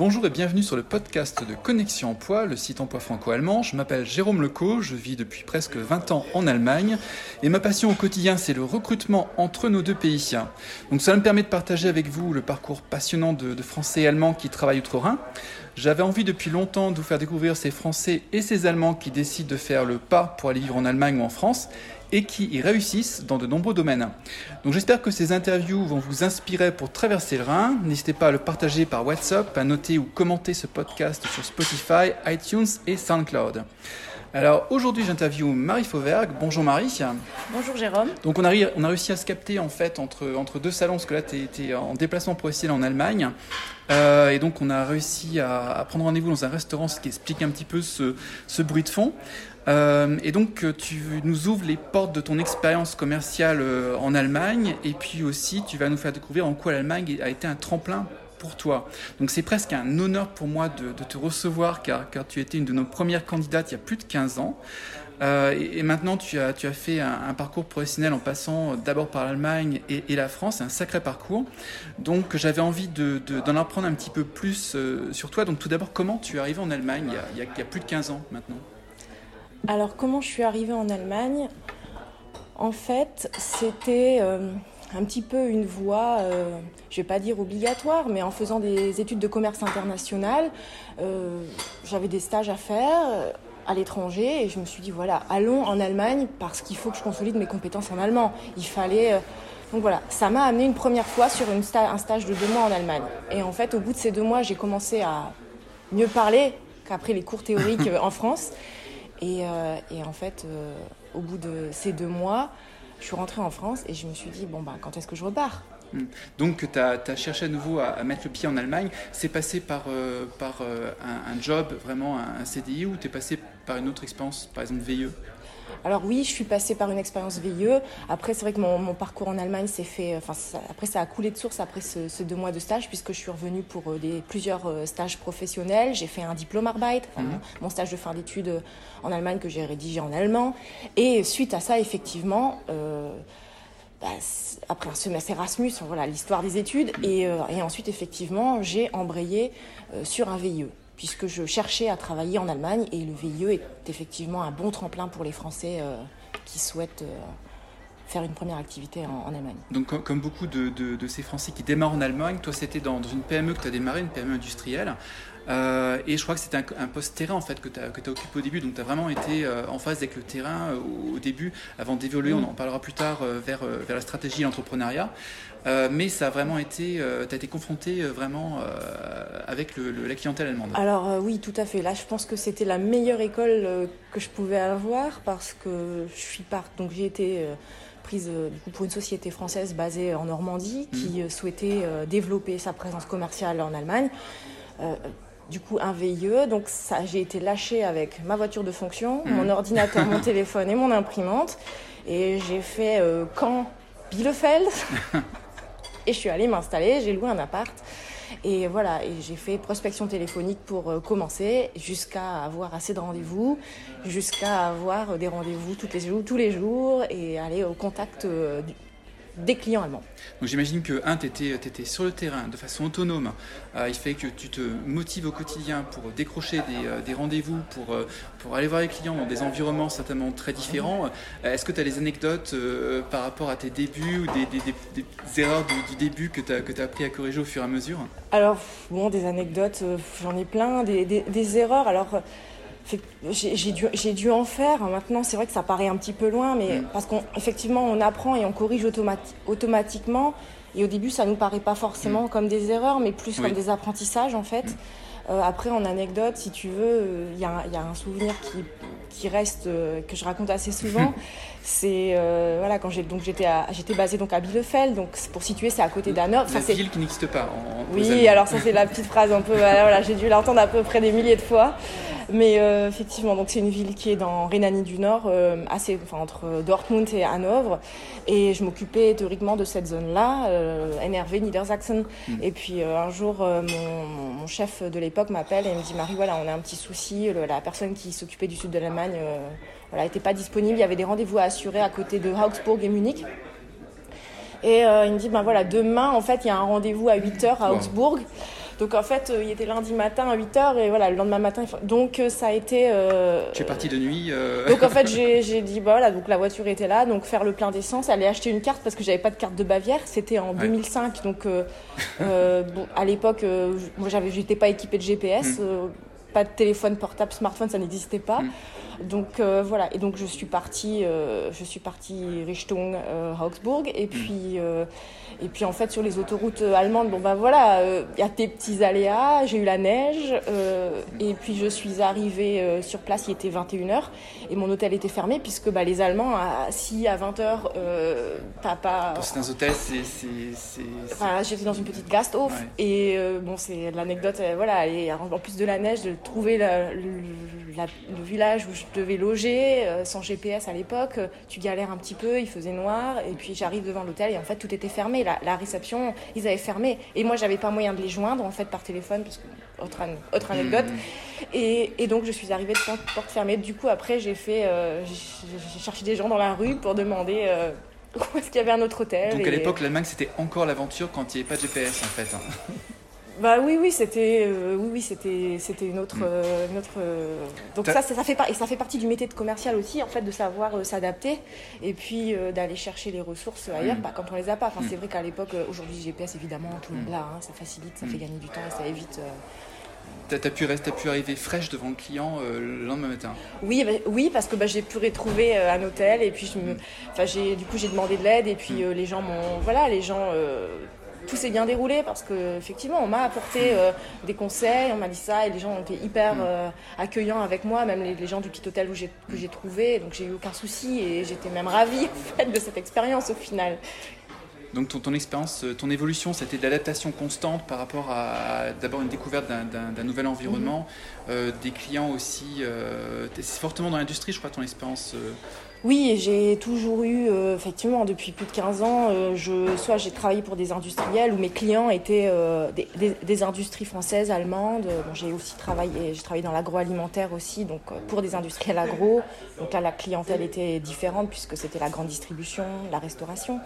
Bonjour et bienvenue sur le podcast de Connexion Emploi, le site emploi franco-allemand. Je m'appelle Jérôme Lecaux, je vis depuis presque 20 ans en Allemagne et ma passion au quotidien c'est le recrutement entre nos deux pays. Donc ça me permet de partager avec vous le parcours passionnant de, de Français et Allemands qui travaillent outre-Rhin. J'avais envie depuis longtemps de vous faire découvrir ces Français et ces Allemands qui décident de faire le pas pour aller vivre en Allemagne ou en France et qui y réussissent dans de nombreux domaines. Donc j'espère que ces interviews vont vous inspirer pour traverser le Rhin. N'hésitez pas à le partager par WhatsApp, à noter ou commenter ce podcast sur Spotify, iTunes et SoundCloud. Alors aujourd'hui j'interviewe Marie Fauvergue. Bonjour Marie. Bonjour Jérôme. Donc on a, on a réussi à se capter en fait entre, entre deux salons parce que là tu étais en déplacement professionnel en Allemagne. Euh, et donc on a réussi à, à prendre rendez-vous dans un restaurant ce qui explique un petit peu ce, ce bruit de fond. Euh, et donc tu nous ouvres les portes de ton expérience commerciale euh, en Allemagne et puis aussi tu vas nous faire découvrir en quoi l'Allemagne a été un tremplin pour toi. Donc c'est presque un honneur pour moi de, te recevoir car, tu étais une de nos premières candidates il y a plus de 15 ans. Euh, et, maintenant, tu as, fait un, parcours professionnel en passant d'abord par l'Allemagne et, la France, un sacré parcours. Donc j'avais envie d'en de, de, apprendre un petit peu plus euh, sur toi. Donc tout d'abord, comment tu es arrivé en Allemagne il y a plus de 15 ans maintenant? Alors comment je suis arrivée en Allemagne? En fait, c'était... Euh un petit peu une voie, euh, je vais pas dire obligatoire, mais en faisant des études de commerce international, euh, j'avais des stages à faire euh, à l'étranger et je me suis dit voilà, allons en Allemagne parce qu'il faut que je consolide mes compétences en allemand. Il fallait. Euh, donc voilà, ça m'a amené une première fois sur une sta un stage de deux mois en Allemagne. Et en fait, au bout de ces deux mois, j'ai commencé à mieux parler qu'après les cours théoriques en France. Et, et en fait, au bout de ces deux mois, je suis rentrée en France et je me suis dit, bon, bah, quand est-ce que je repars donc tu as, cherché à nouveau à, mettre le pied en Allemagne. C'est passé par, euh, par euh, un, job, vraiment un, un CDI, ou tu es passé par une autre expérience, par exemple VIE alors oui, je suis passée par une expérience VIE. Après, c'est vrai que mon, mon, parcours en Allemagne s'est fait. Enfin, ça, après, ça a coulé de source après ce, ce, deux mois de stage, puisque je suis revenue pour des, plusieurs stages professionnels. J'ai fait un diplôme Arbeit, enfin, mmh. mon stage de fin d'études en Allemagne que j'ai rédigé en allemand. Et suite à ça, effectivement. Euh, bah, après un semestre Erasmus, voilà l'histoire des études, et, euh, et ensuite effectivement j'ai embrayé euh, sur un VIE puisque je cherchais à travailler en Allemagne et le VIE est effectivement un bon tremplin pour les Français euh, qui souhaitent euh, faire une première activité en, en Allemagne. Donc comme, comme beaucoup de, de, de, ces Français qui démarrent en Allemagne, toi c'était dans, dans, une PME que tu as démarré, une PME industrielle. Euh, et je crois que c'était un, un, poste terrain en fait que tu as, as, occupé au début, donc tu as vraiment été euh, en phase avec le terrain euh, au, au, début, avant d'évoluer, mmh. on en parlera plus tard, euh, vers, euh, vers la stratégie et l'entrepreneuriat. mais ça a vraiment été, tu as été confronté vraiment avec le, le, la clientèle allemande. Alors oui, tout à fait. Là, je pense que c'était la meilleure école que je pouvais avoir parce que je suis part, donc j'ai été prise du coup, pour une société française basée en Normandie qui mmh. souhaitait développer sa présence commerciale en Allemagne. Euh, du coup un VIE. Donc ça, j'ai été lâchée avec ma voiture de fonction, mmh. mon ordinateur, mon téléphone et mon imprimante. Et j'ai fait euh, Caen, Bielefeld. et je suis allée m'installer, j'ai loué un appart. Et voilà, et j'ai fait prospection téléphonique pour euh, commencer, jusqu'à avoir assez de rendez-vous, jusqu'à avoir des rendez-vous tous les jours, tous les jours, et aller au contact euh, du, des clients allemands. Donc j'imagine que, un, tu étais, étais, sur le terrain de façon autonome. Euh, il fait que tu te motives au quotidien pour décrocher des, euh, des rendez-vous, pour, euh, pour aller voir les clients dans des environnements certainement très différents. Euh, Est-ce que tu as des anecdotes euh, par rapport à tes débuts ou des, des, des, erreurs du, du, début que tu as, as, appris à corriger au fur et à mesure? Alors, bon, des anecdotes, euh, j'en ai plein. Des, erreurs, alors j'ai dû, dû en faire. Maintenant, c'est vrai que ça paraît un petit peu loin, mais mmh. parce qu'effectivement, on apprend et on corrige automati automatiquement. Et au début, ça nous paraît pas forcément mmh. comme des erreurs, mais plus oui. comme des apprentissages, en fait. Mmh. Euh, après, en anecdote, si tu veux, il y, y, a un souvenir qui, qui reste, euh, que je raconte assez souvent. c'est euh, voilà quand j'ai donc j'étais j'étais basée donc à Bielefeld donc pour situer c'est à côté d'Hanovre la ville qui n'existe pas en, en oui alors ça c'est la petite phrase un peu voilà j'ai dû l'entendre à peu près des milliers de fois mais euh, effectivement donc c'est une ville qui est dans Rhénanie du Nord euh, assez enfin entre Dortmund et Hanovre et je m'occupais théoriquement de cette zone là euh, NRV Niedersachsen mm. et puis euh, un jour mon, mon, chef de l'époque m'appelle et me dit Marie voilà on a un petit souci le, la personne qui s'occupait du sud de l'Allemagne voilà n'était pas disponible il y avait des rendez-vous à assuré à côté de Augsbourg et Munich. Et euh, il me dit, ben voilà, demain, en fait, il y a un rendez-vous à 8h à Augsbourg. Donc en fait, il était lundi matin à 8h et voilà, le lendemain matin. Donc ça a été. tu es parti de nuit Donc en fait, j'ai dit, bah, voilà, donc la voiture était là, donc faire le plein d'essence, aller acheter une carte parce que j'avais pas de carte de Bavière. C'était en 2005, donc bon, à l'époque, moi j'étais pas équipée de GPS. Mm. pas de téléphone portable, smartphone, ça n'existait pas. Mm. Donc euh, voilà, et donc je suis partie, euh, je suis partie Richtung, euh, Augsburg, et mm. puis et puis en fait sur les autoroutes allemandes, bon ben voilà, il y a des petits aléas, j'ai eu la neige, et puis je suis arrivée sur place, il était 21h, et mon hôtel était fermé puisque bah, les Allemands, à, si à 20h, t'as pas... Pour certains hôtels, c'est... Enfin, j'étais dans une petite Gasthof, et bon c'est l'anecdote, voilà, et en plus de la neige, de trouver le village où je devais loger euh, sans GPS à l'époque. Euh, tu galères un petit peu, il faisait noir. Et puis j'arrive devant l'hôtel et en fait tout était fermé. La, réception, ils avaient fermé. Et moi, j'avais pas moyen de les joindre en fait par téléphone, parce que, autre, autre anecdote. Hmm. Et, donc je suis arrivée de porte fermée. Du coup, après, j'ai fait, euh, j'ai cherché des gens dans la rue pour demander. où est-ce qu'il y avait un autre hôtel Donc à l'époque, l'Allemagne, c'était encore l'aventure quand il n'y avait pas de GPS en fait. Hein. Bah oui, oui, c'était, euh, oui, oui, c'était, c'était une autre, mm. euh, euh, donc ça, ça, fait et ça fait partie du métier de commercial aussi, en fait, de savoir s'adapter et puis d'aller chercher les ressources ailleurs, mm. bah, quand on les a pas. Enfin, mm. c'est vrai qu'à l'époque, aujourd'hui, GPS évidemment, tout le monde là, hein, ça facilite, ça fait gagner du temps, ça évite. Tu as, pu rester, as pu arriver fraîche devant le client le lendemain matin? Oui, bah, oui, parce que bah, j'ai pu retrouver un hôtel et puis je me, enfin, j'ai, du coup, j'ai demandé de l'aide et puis les gens m'ont, voilà, les gens tout s'est bien déroulé parce que effectivement on m'a apporté euh, des conseils, on m'a dit ça et les gens ont été hyper mm. euh, accueillants avec moi, même les, gens du petit hôtel où que j'ai trouvé, donc j'ai eu aucun souci et j'étais même ravie en fait, de cette expérience au final. Donc ton, ton expérience, euh, ton évolution, c'était de l'adaptation constante par rapport à d'abord une découverte d'un nouvel environnement, mm-hmm. des clients aussi. c'est fortement dans l'industrie, je crois, ton expérience. Oui, j'ai toujours eu, euh, effectivement, depuis plus de 15 ans, euh, je, soit j'ai travaillé pour des industriels où mes clients étaient euh, des, industries françaises, allemandes. j'ai aussi travaillé, j'ai travaillé dans l'agroalimentaire aussi, donc pour des industriels agro. Donc là, la clientèle était différente puisque c'était la grande distribution, la restauration.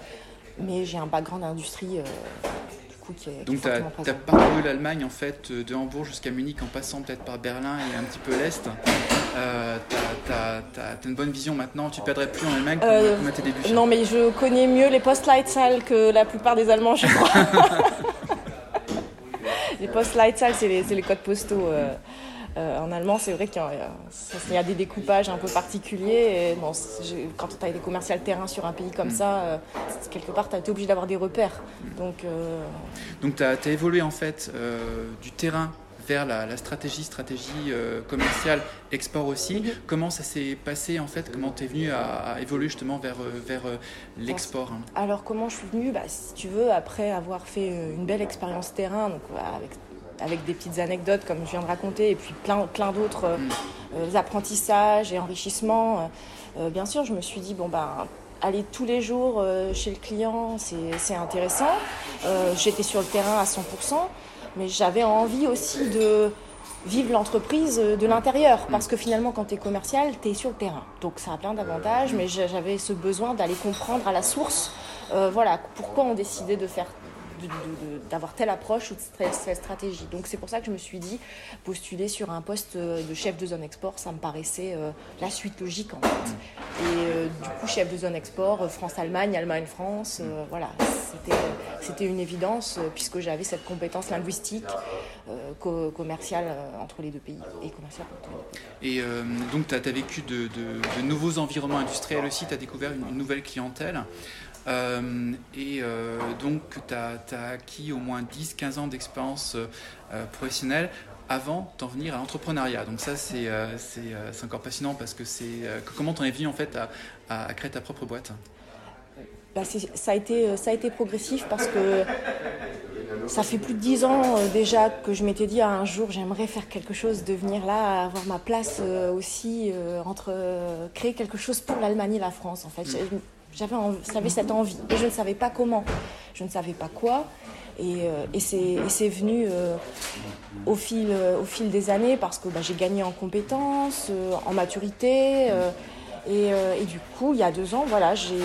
Mais j'ai un background d'industrie donc tu as, parcouru l'Allemagne en fait de Hambourg jusqu'à Munich en passant peut-être par Berlin et un petit peu l'Est. Euh, tu as, une bonne vision maintenant, tu perdrais plus en Allemagne comme, euh, à tes débuts Non mais je connais mieux les Postleitzahl que la plupart des Allemands je crois. les Postleitzahl c'est les, les, codes postaux. Euh. Euh, en allemand, c'est vrai qu'il y, a des découpages un peu particuliers. Et, bon, quand tu as des commerciales terrain sur un pays comme mm. ça, euh, quelque part, tu es obligé d'avoir des repères. Donc, euh, Donc tu as, évolué en fait du terrain vers la, stratégie, stratégie commerciale, export aussi. Mm-hmm. Comment ça s'est passé en fait? Comment tu es venu à, évoluer justement vers, vers l'export hein? Alors comment je suis venue? Bah, Si tu veux, après avoir fait une belle expérience terrain, donc avec avec des petites anecdotes comme je viens de raconter, et puis plein, plein d'autres euh, euh, apprentissages et enrichissements. Euh, bien sûr, je me suis dit, bon, ben, aller tous les jours chez le client, c'est intéressant. J'étais sur le terrain à 100%, mais j'avais envie aussi de vivre l'entreprise de l'intérieur. Parce que finalement, quand tu es commercial, tu es sur le terrain. Donc ça a plein d'avantages, mais j'avais ce besoin d'aller comprendre à la source voilà, pourquoi on décidait de faire d'avoir telle approche ou telle stratégie. Donc c'est pour ça que je me suis dit, postuler sur un poste de chef de zone export, ça me paraissait euh, la suite logique en fait. Et euh, du coup, chef de zone export, euh, France-Allemagne, Allemagne-France, voilà, c'était une évidence puisque j'avais cette compétence linguistique commerciale entre les deux pays et commerciale Et donc tu as, vécu de, nouveaux environnements industriels aussi, tu as découvert une nouvelle clientèle. Euh, et euh, donc, tu as, acquis au moins 10-15 ans d'expérience euh, professionnelle avant d'en venir à l'entrepreneuriat. Donc ça, c'est encore passionnant parce que c'est... comment t'en es venu en fait à, à, créer ta propre boîte? Bah, ça, a été, ça a été progressif parce que ça fait plus de 10 ans déjà que je m'étais dit ah, un jour j'aimerais faire quelque chose, devenir là, avoir ma place aussi, entre créer quelque chose pour l'Allemagne et la France en fait. J'avais cette envie et je ne savais pas comment, je ne savais pas quoi. Et, euh, et c'est venu euh, au, fil, euh, au fil des années parce que bah, j'ai gagné en compétences, en maturité. Euh, et, du coup, il y a deux ans, voilà, j'ai.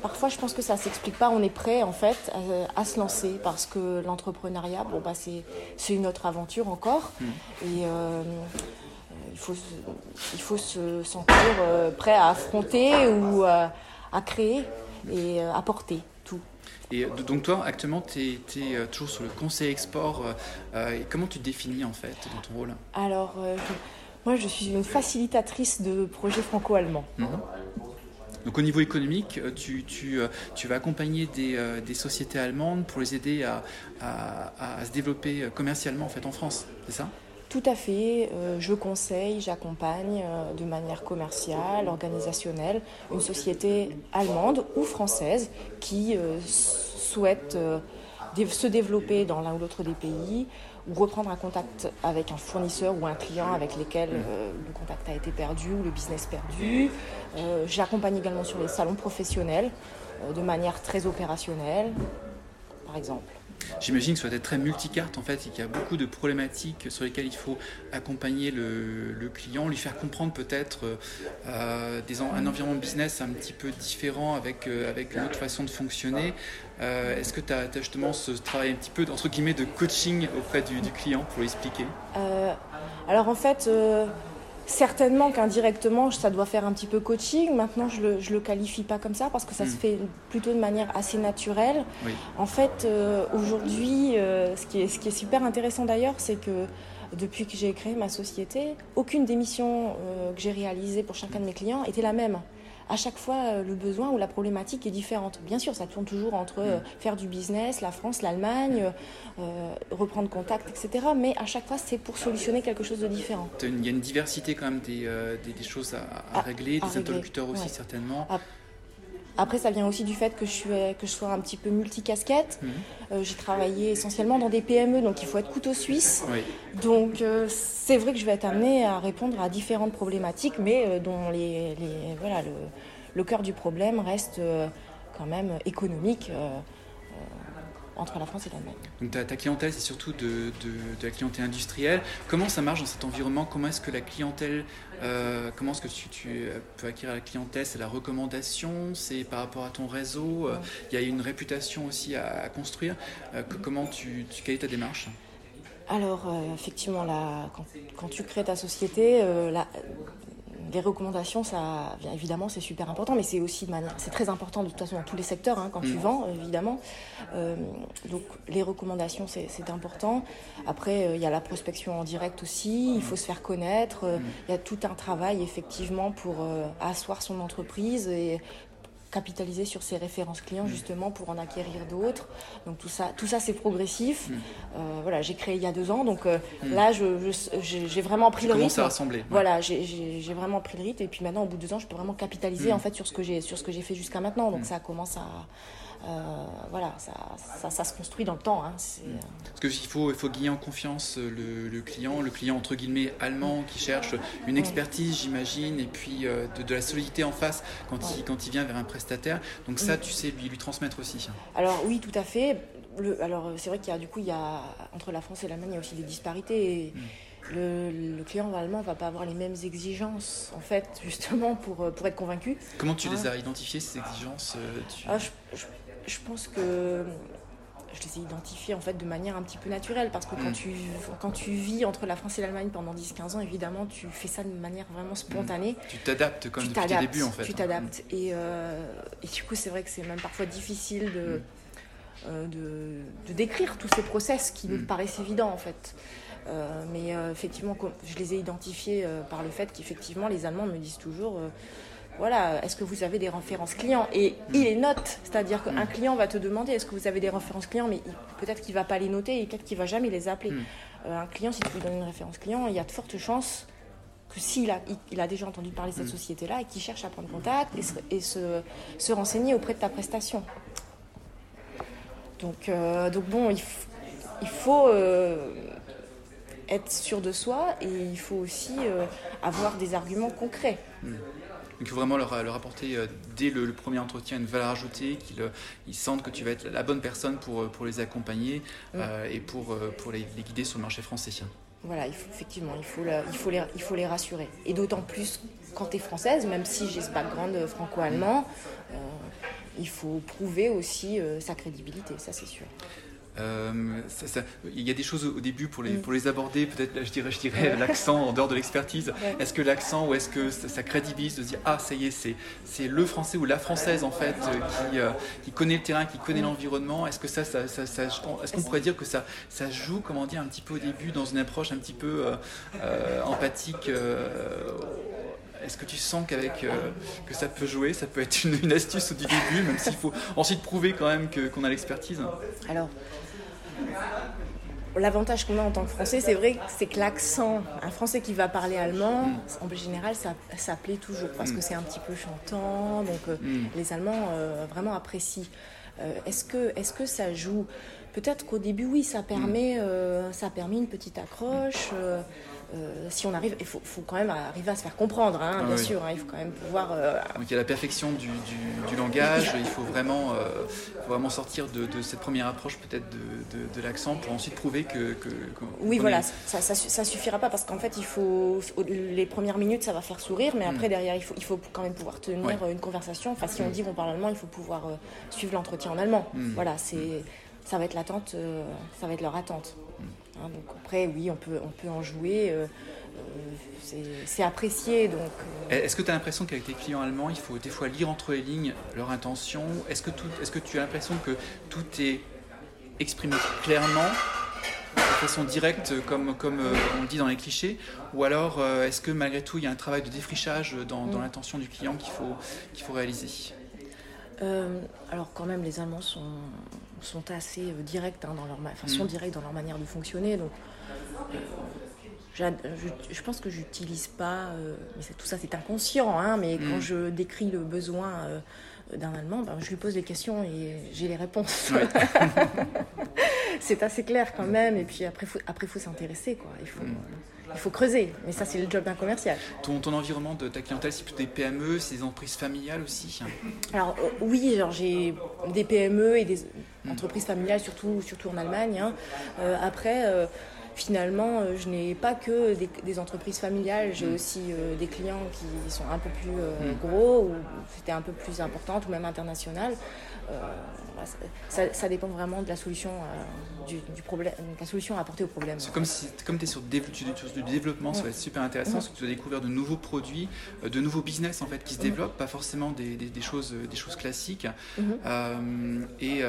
Parfois, je pense que ça s'explique pas. On est prêt, en fait, à, se lancer parce que l'entrepreneuriat, bon, bah, c'est une autre aventure encore. Mm. Et il faut, il faut se sentir prêt à affronter ou à créer et à porter tout. Et donc toi, actuellement, tu es, toujours sur le conseil export. comment tu te définis en fait dans ton rôle? Alors, moi, je suis une facilitatrice de projets franco-allemands. Mhm. Donc au niveau économique, euh, tu, tu, euh, tu vas accompagner des, euh, des, sociétés allemandes pour les aider à, à, se développer commercialement en, fait, en France, c'est ça? Tout à fait. je conseille, j'accompagne de manière commerciale, organisationnelle, une société allemande ou française qui souhaite se développer dans l'un ou l'autre des pays ou reprendre un contact avec un fournisseur ou un client avec lesquels euh, le contact a été perdu ou le business perdu. Euh, j'accompagne également sur les salons professionnels euh, de manière très opérationnelle, par exemple. J'imagine que ça doit être très multicarte en fait et qu'il y a beaucoup de problématiques sur lesquelles il faut accompagner le, client, lui faire comprendre peut-être euh, un environnement business un petit peu différent avec, euh, avec une autre façon de fonctionner. Euh, est-ce que tu as, justement ce travail un petit peu entre guillemets de coaching auprès du, du client pour l'expliquer Alors en fait Certainement qu'indirectement, ça doit faire un petit peu coaching. Maintenant, je ne le, le, qualifie pas comme ça parce que ça se hmm. fait plutôt de manière assez naturelle. En fait, euh, aujourd'hui, euh, ce, qui est, ce qui est super intéressant d'ailleurs, c'est que depuis que j'ai créé ma société, aucune des missions euh, que j'ai réalisées pour chacun de mes clients était la même à chaque fois, euh, le besoin ou la problématique est différente. Bien sûr, ça tourne toujours entre euh, mm. faire du business, la France, l'Allemagne, euh, reprendre contact, etc. Mais à chaque fois, c'est pour solutionner quelque chose de différent. Il y a une diversité quand même des, des, choses à, régler, des interlocuteurs aussi certainement. Après, ça vient aussi du fait que je, suis, que je sois un petit peu multicasquette. Mhm. Euh, j'ai travaillé essentiellement dans des PME, donc il faut être couteau suisse. Donc euh, c'est vrai que je vais être amenée à répondre à différentes problématiques, mais euh, dont les, les, voilà, le, le, cœur du problème reste quand même économique entre la France et l'Allemagne. Donc ta, ta clientèle, c'est surtout de, de, la clientèle industrielle. Comment ça marche dans cet environnement? Comment est-ce que la clientèle, euh, comment est-ce que tu, tu, peux acquérir la clientèle? C'est la recommandation? C'est par rapport à ton réseau? Euh, Il y a une réputation aussi à, construire? Euh, comment tu, tu, quelle est ta démarche? Alors, effectivement, quand, quand, tu crées ta société, la, les recommandations, ça, bien évidemment, c'est super important, mais c'est aussi de manière, c'est très important de toute façon dans tous les secteurs, hein, quand tu mm. vends, évidemment. Euh, donc les recommandations, c'est important. Après, euh, il y a la prospection en direct aussi. Il faut se faire connaître. Euh, mm. Il y a tout un travail effectivement pour asseoir son entreprise et capitaliser sur ses références clients mm. justement pour en acquérir d'autres. Donc tout ça, tout ça c'est progressif. Mm. Euh, voilà, j'ai créé il y a deux ans, donc euh, mm. là j'ai vraiment pris le rythme. à rassembler. Voilà, j'ai vraiment pris le rythme et puis maintenant au bout de deux ans, je peux vraiment capitaliser en fait sur ce que j'ai sur ce que j'ai fait jusqu'à maintenant. Donc ça commence à voilà, ça, ça, se construit dans le temps. Hein, euh. Parce qu'il faut, il faut gagner en confiance euh, le, client, le client entre guillemets allemand qui cherche une expertise, j'imagine, et puis de, la solidité en face quand, il, quand il vient vers un prestataire. Donc ça, tu sais lui, lui transmettre aussi. Alors oui, tout à fait. Le, alors c'est vrai qu'il y a du coup, il y a, entre la France et l'Allemagne, il y a aussi des disparités. Mm. Le, client allemand va pas avoir les mêmes exigences, en fait, justement, pour, pour être convaincu. Comment tu les hein as identifiées, ces exigences ah, je pense que je les ai identifiés en fait de manière un petit peu naturelle parce que quand, mm. tu, quand tu vis entre la France et l'Allemagne pendant 10-15 ans, évidemment, tu fais ça de manière vraiment spontanée. Mm. Tu t'adaptes comme depuis tes débuts en fait. Tu t'adaptes. Et, euh, et, du coup, c'est vrai que c'est même parfois difficile de, mm. euh, de, de, décrire tous ces process qui nous paraissent évidents en fait. Euh, mais effectivement, je les ai identifiés par le fait qu'effectivement, les Allemands me disent toujours voilà, est-ce que vous avez des références clients Et il les note, c'est-à-dire qu'un mm. client va te demander est-ce que vous avez des références clients, mais peut-être qu'il ne va pas les noter et peut-être qu'il ne va jamais les appeler. Mm. Euh, un client, si tu lui donnes une référence client, il y a de fortes chances que s'il a, il, a déjà entendu parler de cette mm. société-là et qu'il cherche à prendre contact et, se, se, renseigner auprès de ta prestation. Donc, euh, donc bon, il, faut euh, être sûr de soi et il faut aussi avoir des arguments concrets. Donc il faut vraiment leur, apporter euh, dès le, premier entretien une valeur ajoutée, qu'ils euh, sentent que tu vas être la bonne personne pour, euh, pour les accompagner et pour, pour les, guider sur le marché français. Voilà, effectivement, il faut, il, faut les, il faut les rassurer. Et d'autant plus quand tu es française, même si j'ai ce background franco-allemand, il faut prouver aussi sa crédibilité, ça c'est sûr. Euh, il y a des choses au début pour les, mm. pour les aborder, peut-être je dirais, je dirais l'accent en dehors de l'expertise. Est-ce que l'accent ou est-ce que ça, crédibilise de se dire ah ça y est c'est, c'est le français ou la française en fait euh, qui, euh, qui connaît le terrain, qui connaît mm. l'environnement? Est-ce que ça, ça, ça, est-ce qu'on pourrait dire que ça, ça joue comment dire un petit peu au début dans une approche un petit peu empathique est-ce que tu sens qu'avec que ça peut jouer, ça peut être une, astuce au début, même s'il faut ensuite prouver quand même que, qu'on a l'expertise Alors, L'avantage qu'on a en tant que Français, c'est vrai, c'est que l'accent, un Français qui va parler allemand, en général, ça, ça plaît toujours parce que mm. c'est un petit peu chantant, donc euh, mm. les Allemands euh, vraiment apprécient. Euh, est-ce que, est que ça joue? Peut-être qu'au début, oui, ça permet, ça permet une petite accroche. Euh, si on arrive, il faut, quand même arriver à se faire comprendre, hein, bien sûr. Hein, il faut quand même pouvoir. Euh, Donc il y a la perfection du, langage. il faut vraiment, euh, vraiment sortir de, cette première approche peut-être de, l'accent pour ensuite prouver que. oui, voilà, ça, ça, suffira pas parce qu'en fait, il faut les premières minutes, ça va faire sourire, mais après mm. derrière, il faut, il faut quand même pouvoir tenir une conversation. Enfin, si on mm. dit qu'on parle allemand, il faut pouvoir suivre l'entretien en allemand. Mm. Voilà, c'est ça va être l'attente, ça va être leur attente. Hein, donc après, oui, on peut, on peut en jouer. Euh, euh, c'est apprécié. Donc, euh. Est-ce que tu as l'impression qu'avec tes clients allemands, il faut des fois lire entre les lignes leur intention? Est-ce que, est que tu as l'impression que tout est exprimé clairement de façon directe, comme, comme on le dit dans les clichés? Ou alors, est-ce que malgré tout, il y a un travail de défrichage dans, dans mm. l'intention du client qu'il faut, qu'il faut réaliser? Alors, quand même, les Allemands sont, sont assez euh, directs hein, dans leur enfin, sont mm. directs dans leur manière de fonctionner. Donc, euh, je, pense que j'utilise pas, euh, mais tout ça c'est inconscient, hein, mais quand mm. je décris le besoin d'un Allemand, ben, je lui pose des questions et j'ai les réponses. c'est assez clair quand même, et puis après, faut, après faut s'intéresser, quoi. Il faut, mm il faut creuser. Mais ça, c'est le job d'un commercial. Ton, ton environnement de ta clientèle, c'est plutôt des PME, c'est des entreprises familiales aussi? Alors, euh, oui, j'ai des PME et des entreprises familiales, surtout, surtout en Allemagne. Hein. Euh, après. Euh, finalement, je n'ai pas que des, entreprises familiales, j'ai mm. aussi des clients qui sont un peu plus mm. gros, ou c'était un peu plus importante, ou même internationales. Ça, dépend vraiment de la solution, euh, du, problème, la solution à apporter au problème. C'est comme si comme tu es sur, du développement, ça va être super intéressant, parce que tu vas découvrir de nouveaux produits, euh, de nouveaux business en fait qui se développent, pas forcément des, des, choses, des choses classiques. Mhm. Euh, et,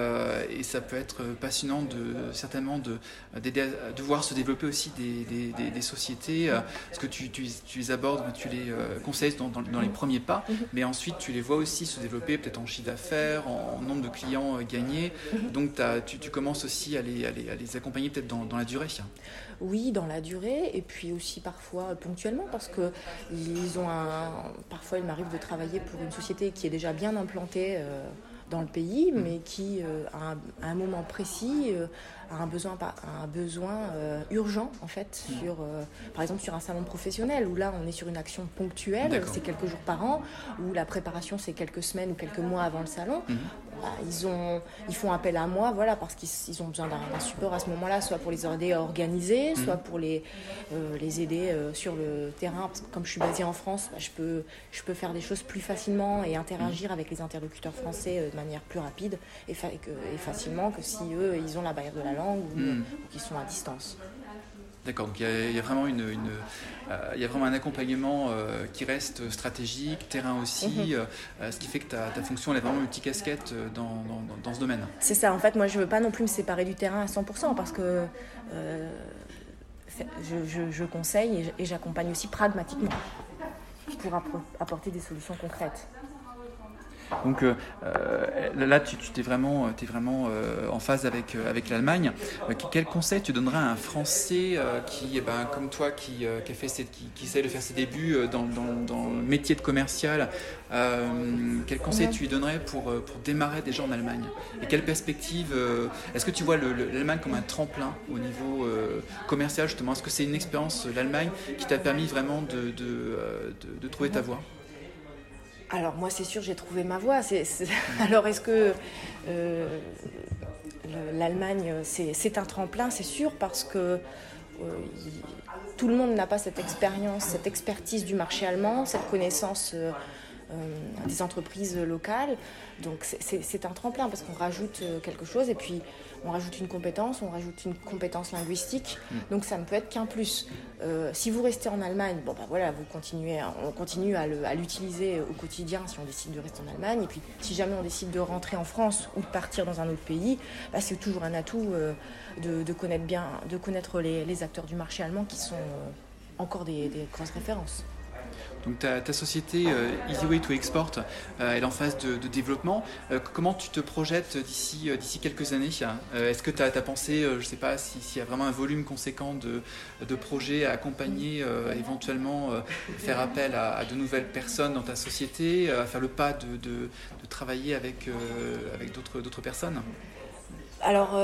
et, ça peut être passionnant de, certainement de, de voir se développer aussi des, des sociétés, parce que tu, tu, tu, les abordes, tu les conseilles dans, dans, les premiers pas, mhm. mais ensuite tu les vois aussi se développer peut-être en chiffre d'affaires, en, nombre de clients gagner. Mhm. Donc tu, tu, commences aussi à les, à les, à les accompagner peut-être dans, dans, la durée. Oui, dans la durée, et puis aussi parfois ponctuellement, parce que ils ont un... parfois il m'arrive de travailler pour une société qui est déjà bien implantée. Euh, dans le pays, mhm. mais qui, euh, à, un, moment précis, euh, a un besoin, un besoin urgent, en fait, mhm. sur, par exemple sur un salon professionnel, où là, on est sur une action ponctuelle, c'est quelques jours par an, où la préparation, c'est quelques semaines ou quelques mois avant le salon. Bah, ils, ont, ils font appel à moi voilà, parce qu'ils ont besoin d'un support à ce moment-là, soit pour les aider à organiser, soit pour les, euh, les aider euh, sur le terrain. Parce que comme je suis basée en France, bah, je, peux, je peux faire des choses plus facilement et interagir avec les interlocuteurs français euh, manière plus rapide et, et, facilement que si eux, ils ont la barrière de la langue ou, ou qu'ils sont à distance. D'accord, donc il y, a vraiment une, euh, il y a vraiment un accompagnement euh, qui reste stratégique, terrain aussi, mhm. euh, ce qui fait que ta, ta fonction elle est vraiment multicasquette dans, dans, dans ce domaine. C'est ça, en fait, moi je veux pas non plus me séparer du terrain à 100% parce que je, je, conseille et j'accompagne aussi pragmatiquement pour apporter des solutions concrètes. Donc euh, euh, là, tu, es vraiment, es vraiment euh, en phase avec, avec l'Allemagne. quel conseil tu donnerais à un Français qui, eh ben, comme toi, qui, qui, a fait qui, qui, essaie de faire ses débuts dans, dans, le métier de commercial Quel conseil tu lui donnerais pour, pour démarrer déjà en Allemagne? Et quelle perspective Est-ce que tu vois l'Allemagne comme un tremplin au niveau commercial justement? Est-ce que c'est une expérience, l'Allemagne, qui t'a permis vraiment de, de, de trouver ta voie? Alors moi c'est sûr j'ai trouvé ma voie. Alors est-ce que euh, l'Allemagne c'est un tremplin? C'est sûr parce que euh, tout le monde n'a pas cette expérience, cette expertise du marché allemand, cette connaissance des entreprises locales. Donc c'est un tremplin parce qu'on rajoute quelque chose et puis on rajoute une compétence, on rajoute une compétence linguistique, mm. donc ça ne peut être qu'un plus. Euh, si vous restez en Allemagne, bon bah voilà, vous continuez, on continue à l'utiliser au quotidien si on décide de rester en Allemagne, et puis si jamais on décide de rentrer en France ou de partir dans un autre pays, bah, c'est toujours un atout euh, de, connaître bien, de connaître les, acteurs du marché allemand qui sont euh, encore des grosses références. Donc ta, société euh, Easy Way to Export, euh, est en phase de, développement. Euh, comment tu te projettes d'ici quelques années Est-ce que tu as, pensé, je ne sais pas, s'il y a vraiment un volume conséquent de, projets à accompagner, éventuellement faire appel à, de nouvelles personnes dans ta société, faire le pas de, travailler avec, avec d'autres personnes? Alors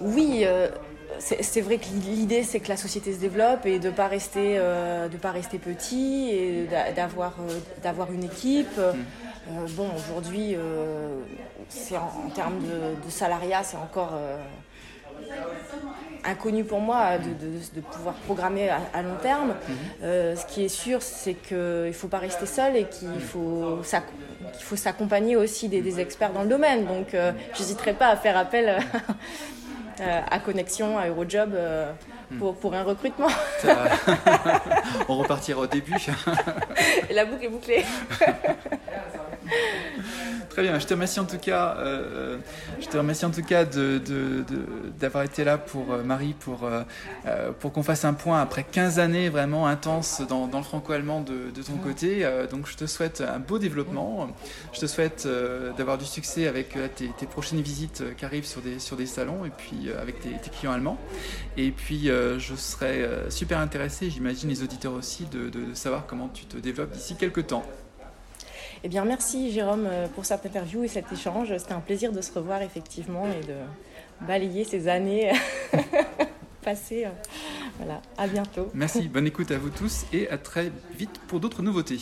oui, c'est vrai que l'idée c'est que la société se développe et de ne pas, rester, euh, pas rester petit et d'avoir euh, une équipe. Mm. Euh, bon, aujourd'hui, c'est en, termes de, salariat, c'est encore inconnu pour moi de, pouvoir programmer à, long terme. Mm-hmm. ce qui est sûr, c'est qu'il ne faut pas rester seul et qu'il faut, faut s'accompagner aussi des, des, experts dans le domaine. Donc, je n'hésiterai pas à faire appel euh, à Connexion, à Eurojob euh, pour, pour un recrutement. On repartira au début. Et la boucle est bouclée. Très bien, je te remercie en tout cas, euh, je te remercie en tout cas de, d'avoir été là pour euh, Marie, pour, euh, pour qu'on fasse un point après 15 années vraiment intenses dans, le franco-allemand de, ton côté. donc je te souhaite un beau développement. Je te souhaite d'avoir du succès avec tes, prochaines visites qui arrivent sur des, sur des salons et puis avec tes, clients allemands. Et puis je serais super intéressé, j'imagine les auditeurs aussi, de, savoir comment tu te développes d'ici quelques temps. Eh bien, merci Jérôme euh, pour cette interview et cet échange. C'était un plaisir de se revoir effectivement et de balayer ces années passées. Voilà, à bientôt. Merci, bonne écoute à vous tous et à très vite pour d'autres nouveautés.